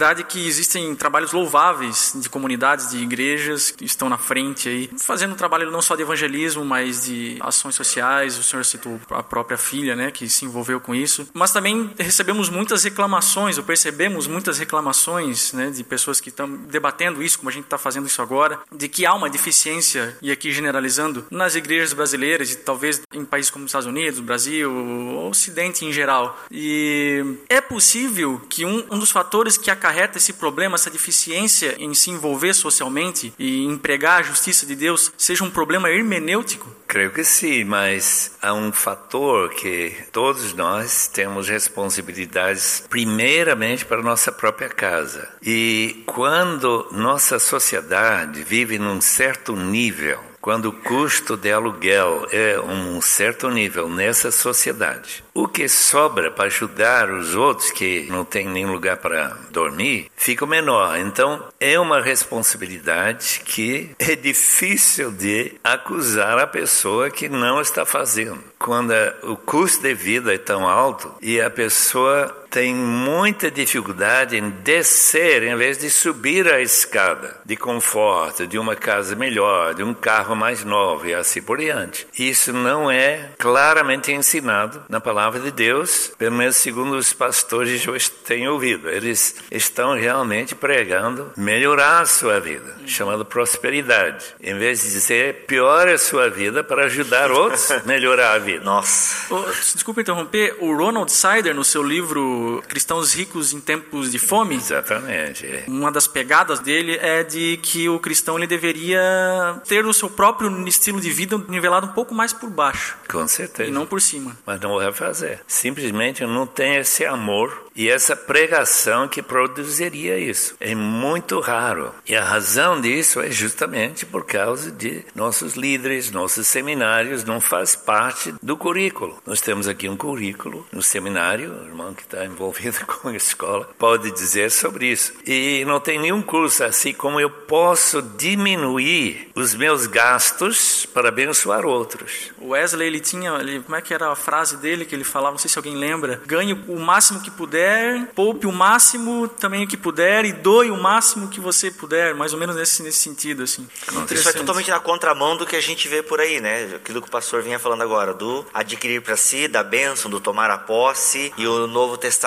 Verdade que existem trabalhos louváveis de comunidades, de igrejas que estão na frente aí, fazendo um trabalho não só de evangelismo, mas de ações sociais. O senhor citou a própria filha, né, que se envolveu com isso. Mas também recebemos muitas reclamações, ou percebemos muitas reclamações, né, de pessoas que estão debatendo isso, como a gente está fazendo isso agora, de que há uma deficiência, e aqui generalizando, nas igrejas brasileiras e talvez em países como os Estados Unidos, Brasil, Ocidente em geral. E é possível que um, um dos fatores que acarreta esse problema, essa deficiência em se envolver socialmente e empregar a justiça de Deus, seja um problema hermenêutico? Creio que sim, mas há um fator que todos nós temos responsabilidades, primeiramente para nossa própria casa. E quando nossa sociedade vive num certo nível, quando o custo de aluguel é um certo nível nessa sociedade, o que sobra para ajudar os outros que não têm nem lugar para dormir fica menor. Então é uma responsabilidade que é difícil de acusar a pessoa que não está fazendo. Quando o custo de vida é tão alto e a pessoa tem muita dificuldade em descer em vez de subir a escada de conforto, de uma casa melhor, de um carro mais novo e assim por diante. Isso não é claramente ensinado na palavra de Deus, pelo menos segundo os pastores eu tenho ouvido. Eles estão realmente pregando melhorar a sua vida, chamando prosperidade, em vez de dizer pior a sua vida para ajudar outros a melhorar a vida. Nossa. Oh, desculpa interromper, o Ronald Sider, no seu livro Cristãos Ricos em Tempos de Fome, Exatamente. é. uma das pegadas dele é de que o cristão ele deveria ter o seu próprio estilo de vida nivelado um pouco mais por baixo Com certeza. e não por cima. Mas não vai fazer. Simplesmente não tem esse amor e essa pregação que produziria isso. É muito raro. E a razão disso é justamente por causa de nossos líderes, nossos seminários, não faz parte do currículo. Nós temos aqui um currículo no seminário, o irmão que está envolvido com a escola pode dizer sobre isso. E não tem nenhum curso assim como eu posso diminuir os meus gastos para abençoar outros. O Wesley ele tinha, ele, como é que era a frase dele que ele falava, não sei se alguém lembra, ganhe o máximo que puder, poupe o máximo também que puder e doe o máximo que você puder, mais ou menos nesse, nesse sentido assim. Isso é totalmente na contramão do que a gente vê por aí, né? Aquilo que o pastor vinha falando agora, do adquirir para si, da bênção, do tomar a posse, e o Novo Testamento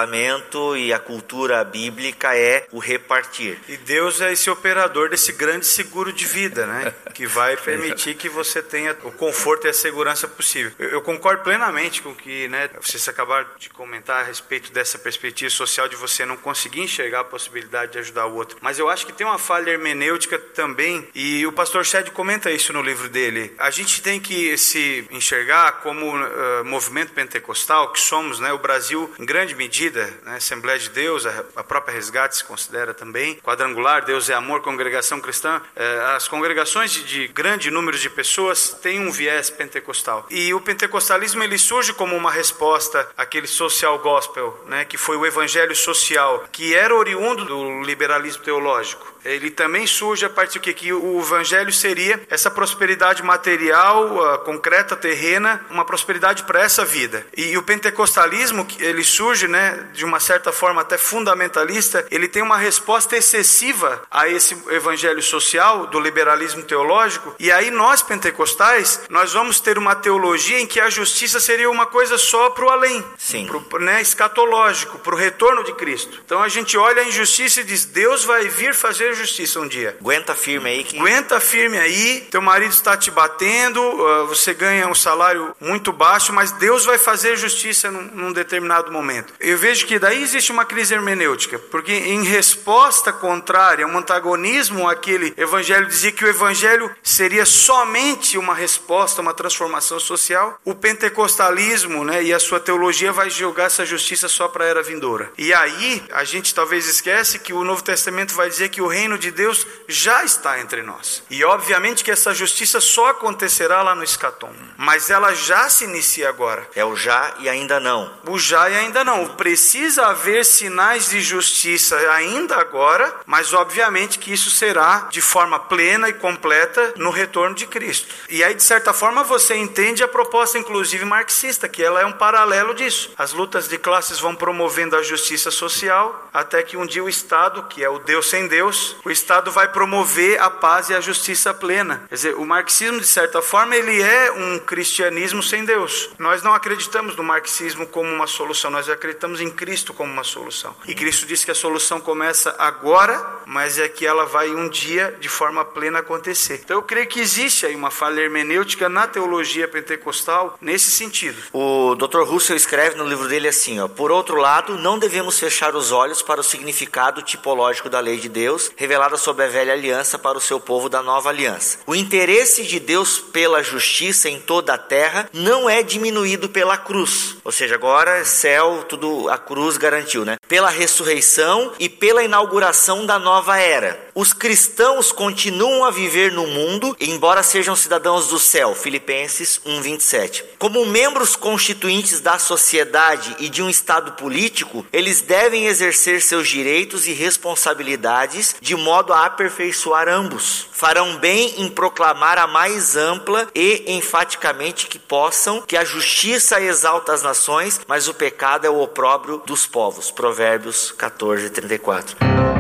e a cultura bíblica é o repartir. E Deus é esse operador desse grande seguro de vida, né? Que vai permitir que você tenha o conforto e a segurança possível. Eu, eu concordo plenamente com o que, né, vocês acabaram de comentar a respeito dessa perspectiva social de você não conseguir enxergar a possibilidade de ajudar o outro. Mas eu acho que tem uma falha hermenêutica também, e o pastor Shed comenta isso no livro dele. A gente tem que se enxergar como uh, movimento pentecostal, que somos, né, o Brasil, em grande medida, né, Assembleia de Deus, a, própria Resgate se considera também, quadrangular, Deus é amor, congregação cristã. Uh, as congregações de grande número de pessoas têm um viés pentecostal. E o pentecostalismo ele surge como uma resposta àquele social gospel, né, que foi o evangelho social, que era oriundo do liberalismo teológico. Ele também surge a partir do que, que o evangelho seria essa prosperidade material, uh, concreta, terrena, uma prosperidade para essa vida. E, e o pentecostalismo, ele surge, né, de uma certa forma até fundamentalista, ele tem uma resposta excessiva a esse evangelho social do liberalismo teológico. E aí nós pentecostais, nós vamos ter uma teologia em que a justiça seria uma coisa só para o além, Sim. pro, né, escatológico, para o retorno de Cristo. Então a gente olha a injustiça e diz: Deus vai vir fazer justiça um dia. Aguenta firme aí que. Aguenta firme aí, teu marido está te batendo, uh, você ganha um salário muito baixo, mas Deus vai fazer justiça num, num determinado momento. Eu vejo que daí existe uma crise hermenêutica, porque em resposta contrária, um antagonismo àquele evangelho dizia que o evangelho seria somente uma resposta, uma transformação social. O pentecostalismo, né, e a sua teologia vai jogar essa justiça só para a era vindoura. E aí a gente talvez esquece que o Novo Testamento vai dizer que o reino de Deus já está entre nós. E obviamente que essa justiça só acontecerá lá no escatom, mas ela já se inicia agora. É o já e ainda não. O já e ainda não. Precisa haver sinais de justiça ainda agora, mas obviamente que isso será de forma plena e completa no retorno de Cristo. E aí, de certa forma, você entende a proposta, inclusive marxista, que ela é um paralelo disso. As lutas de classes vão promovendo a justiça social, até que um dia o Estado, que é o Deus sem Deus, o Estado vai promover a paz e a justiça plena. Quer dizer, o marxismo, de certa forma, ele é um cristianismo sem Deus. Nós não acreditamos no marxismo como uma solução, nós acreditamos em Cristo como uma solução. E Cristo diz que a solução começa agora, mas é que ela vai um dia de forma plena acontecer. Então eu creio que existe aí uma falha hermenêutica na teologia pentecostal nesse sentido. O Dr. Russell escreve no livro dele assim, ó: Por outro lado, não devemos fechar os olhos para o significado tipológico da lei de Deus, revelada sob a velha aliança para o seu povo da nova aliança. O interesse de Deus pela justiça em toda a terra não é diminuído pela cruz. Ou seja, agora céu, tudo a cruz garantiu, né? Pela ressurreição e pela inauguração da nova era. Os cristãos continuam a viver no mundo, embora sejam cidadãos do céu. Filipenses 1:27. Como membros constituintes da sociedade e de um estado político, eles devem exercer seus direitos e responsabilidades de modo a aperfeiçoar ambos. Farão bem em proclamar a mais ampla e enfaticamente que possam que a justiça exalta as nações, mas o pecado é o opróbrio dos povos. Provérbios 14, 34.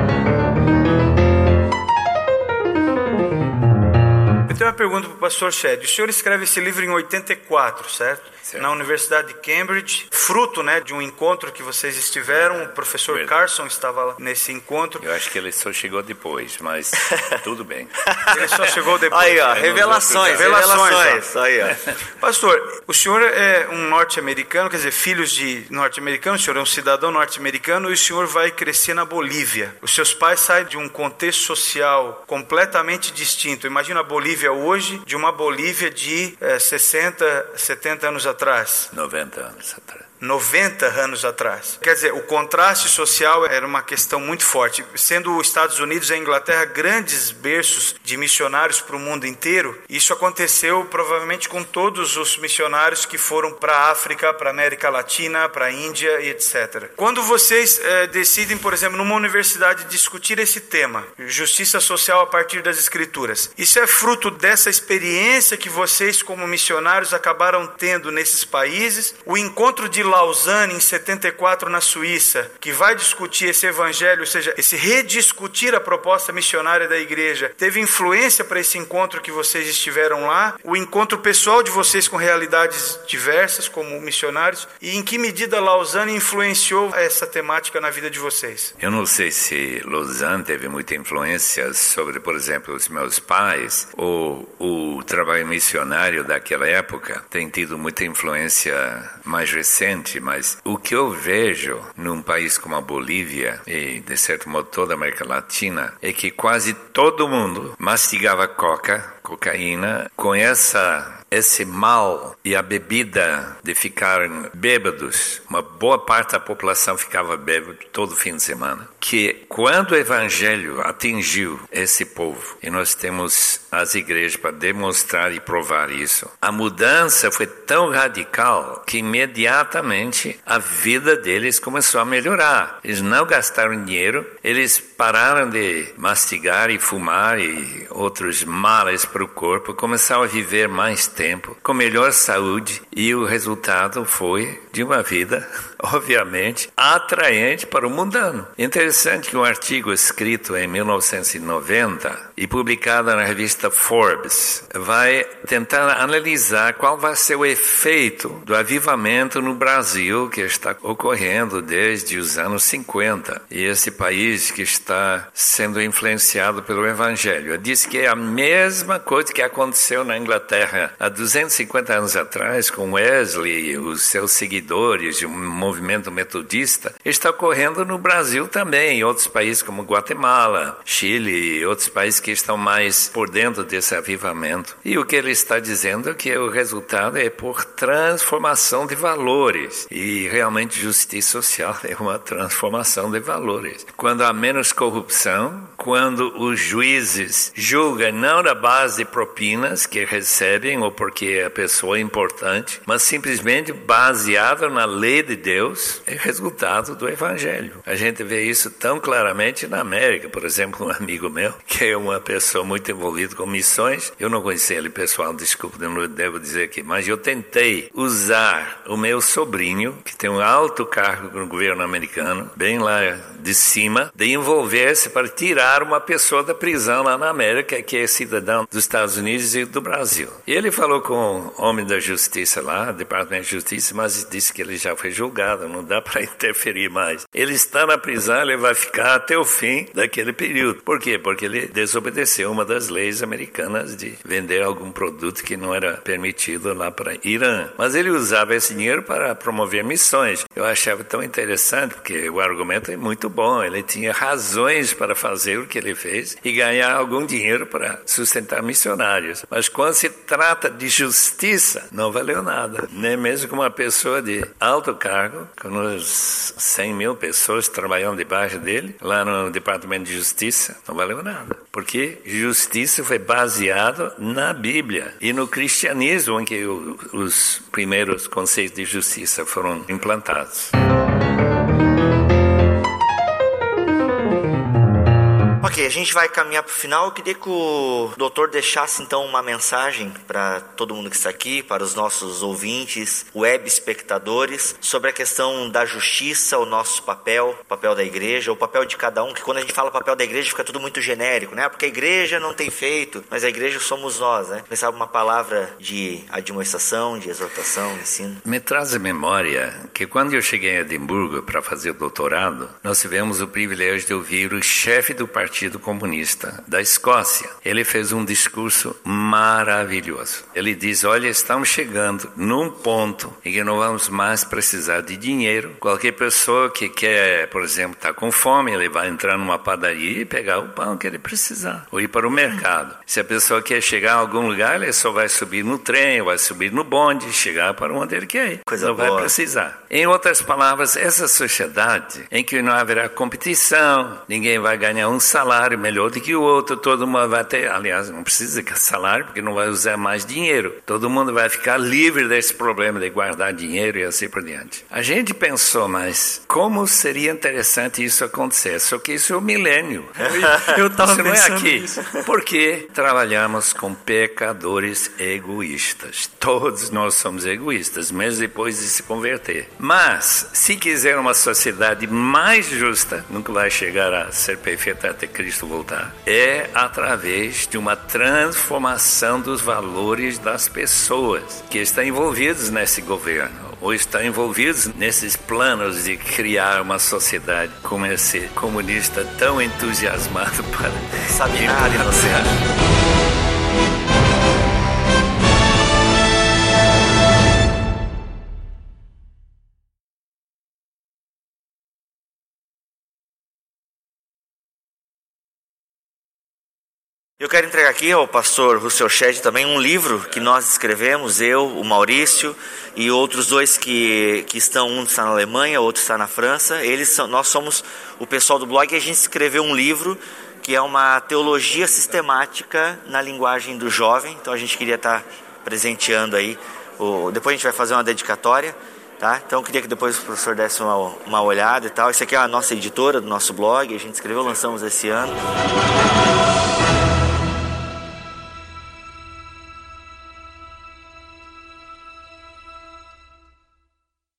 Uma pergunta para o pastor Shed. O senhor escreve esse livro em 84, certo? Certo. Na Universidade de Cambridge, fruto né, de um encontro que vocês estiveram. O professor Verdade. Carson estava lá nesse encontro. Eu acho que ele só chegou depois, mas tudo bem. Ele só chegou depois. Aí, ó, É, revelações, Revelações, revelações. Aí, ó. Pastor, o senhor é um norte-americano, quer dizer, filhos de norte-americanos, o senhor é um cidadão norte-americano e o senhor vai crescer na Bolívia. Os seus pais saem de um contexto social completamente distinto. Imagina a Bolívia hoje de uma Bolívia de eh, 60, 70 anos atrás. 90 anos atrás. 90 anos atrás. Quer dizer, o contraste social era uma questão muito forte. Sendo os Estados Unidos e a Inglaterra grandes berços de missionários para o mundo inteiro, isso aconteceu provavelmente com todos os missionários que foram para a África, para a América Latina, para a Índia e etc. Quando vocês eh, decidem, por exemplo, numa universidade discutir esse tema, justiça social a partir das escrituras, isso é fruto dessa experiência que vocês, como missionários, acabaram tendo nesses países, o encontro de Lausanne em 74 na Suíça, que vai discutir esse evangelho, ou seja, esse rediscutir a proposta missionária da igreja, teve influência para esse encontro que vocês estiveram lá, o encontro pessoal de vocês com realidades diversas como missionários, e em que medida Lausanne influenciou essa temática na vida de vocês? Eu não sei se Lausanne teve muita influência sobre, por exemplo, os meus pais, ou o trabalho missionário daquela época. Tem tido muita influência mais recente, mas o que eu vejo num país como a Bolívia e, de certo modo, toda a América Latina, é que quase todo mundo mastigava coca cocaína, com essa esse mal e a bebida de ficarem bêbados, uma boa parte da população ficava bêbado todo fim de semana. Que quando o evangelho atingiu esse povo, e nós temos as igrejas para demonstrar e provar isso, a mudança foi tão radical que imediatamente a vida deles começou a melhorar. Eles não gastaram dinheiro, eles pararam de mastigar e fumar e outros males para o corpo, começaram a viver mais tempo, com melhor saúde, e o resultado foi de uma vida, obviamente, atraente para o mundano. Interessante que um artigo escrito em 1990 e publicado na revista Forbes vai tentar analisar qual vai ser o efeito do avivamento no Brasil que está ocorrendo desde os anos 50 e esse país que está sendo influenciado pelo Evangelho. Diz que é a mesma coisa que aconteceu na Inglaterra há 250 anos atrás com Wesley e os seus seguidores de um movimento metodista, está ocorrendo no Brasil também, em outros países como Guatemala, Chile e outros países que estão mais por dentro desse avivamento. E o que ele está dizendo é que o resultado é por transformação de valores. E realmente justiça social é uma transformação de valores. Quando há menos corrupção, quando os juízes julgam não na base de propinas que recebem ou porque a pessoa é importante, mas simplesmente baseado na lei de Deus, é resultado do evangelho. A gente vê isso tão claramente na América. Por exemplo, um amigo meu, que é uma pessoa muito envolvida com missões, eu não conheci ele pessoal, desculpa, não devo dizer aqui, mas eu tentei usar o meu sobrinho, que tem um alto cargo no governo americano, bem lá de cima, de envolver-se para tirar uma pessoa da prisão lá na América, que é cidadão dos Estados Unidos e do Brasil. E ele falou com o homem da justiça lá, Departamento de Justiça, mas disse que ele já foi julgado, não dá para interferir mais. Ele está na prisão, ele vai ficar até o fim daquele período. Por quê? Porque ele desobedeceu uma das leis americanas de vender algum produto que não era permitido lá para Irã. Mas ele usava esse dinheiro para promover missões. Eu achava tão interessante, porque o argumento é muito bom. Ele tinha razões para fazer o que ele fez e ganhar algum dinheiro para sustentar missionários. Mas quando se trata de justiça, não valeu nada. Nem mesmo com uma pessoa de alto cargo, com uns 100 mil pessoas trabalhando debaixo dele, lá no Departamento de Justiça, não valeu nada. Porque justiça foi baseado na Bíblia e no cristianismo em que os primeiros conceitos de justiça foram implantados. Ok, a gente vai caminhar para o final. Eu queria que o doutor deixasse então uma mensagem para todo mundo que está aqui, para os nossos ouvintes, web espectadores, sobre a questão da justiça, o nosso papel, o papel da igreja, o papel de cada um. Que quando a gente fala papel da igreja fica tudo muito genérico, né? Porque a igreja não tem feito, mas a igreja somos nós, né? Pensar uma palavra de admoestação, de exortação, ensino. Me traz a memória que quando eu cheguei a Edimburgo para fazer o doutorado, nós tivemos o privilégio de ouvir o chefe do Partido Comunista da Escócia. Ele fez um discurso maravilhoso. Ele diz: Olha, estamos chegando num ponto em que não vamos mais precisar de dinheiro. Qualquer pessoa que quer, por exemplo, estar tá com fome, ele vai entrar numa padaria e pegar o pão que ele precisar, ou ir para o mercado. Se a pessoa quer chegar a algum lugar, ele só vai subir no trem, vai subir no bonde, chegar para onde ele quer ir. Coisa não boa. vai precisar. Em outras palavras, essa sociedade em que não haverá competição, ninguém vai ganhar um salário melhor do que o outro, todo mundo vai ter, aliás, não precisa de salário porque não vai usar mais dinheiro. Todo mundo vai ficar livre desse problema de guardar dinheiro e assim por diante. A gente pensou, mas como seria interessante isso acontecer? Só que isso é o milênio. Eu tava Isso não é pensando aqui. nisso. Porque trabalhamos com pecadores egoístas. Todos nós somos egoístas, mesmo depois de se converter. Mas, se quiser uma sociedade mais justa, nunca vai chegar a ser perfeita até Cristo voltar. É através de uma transformação dos valores das pessoas que estão envolvidas nesse governo ou estão envolvidos nesses planos de criar uma sociedade como esse comunista tão entusiasmado para Sabe nada, Eu quero entregar aqui ao pastor Russell Shedd também um livro que nós escrevemos, eu, o Maurício e outros dois que, que estão, um está na Alemanha, outro está na França. Eles são, nós somos o pessoal do blog e a gente escreveu um livro que é uma teologia sistemática na linguagem do jovem. Então a gente queria estar presenteando aí. O, depois a gente vai fazer uma dedicatória. Tá? Então eu queria que depois o professor desse uma, uma olhada e tal. Isso aqui é a nossa editora do nosso blog, a gente escreveu, lançamos esse ano.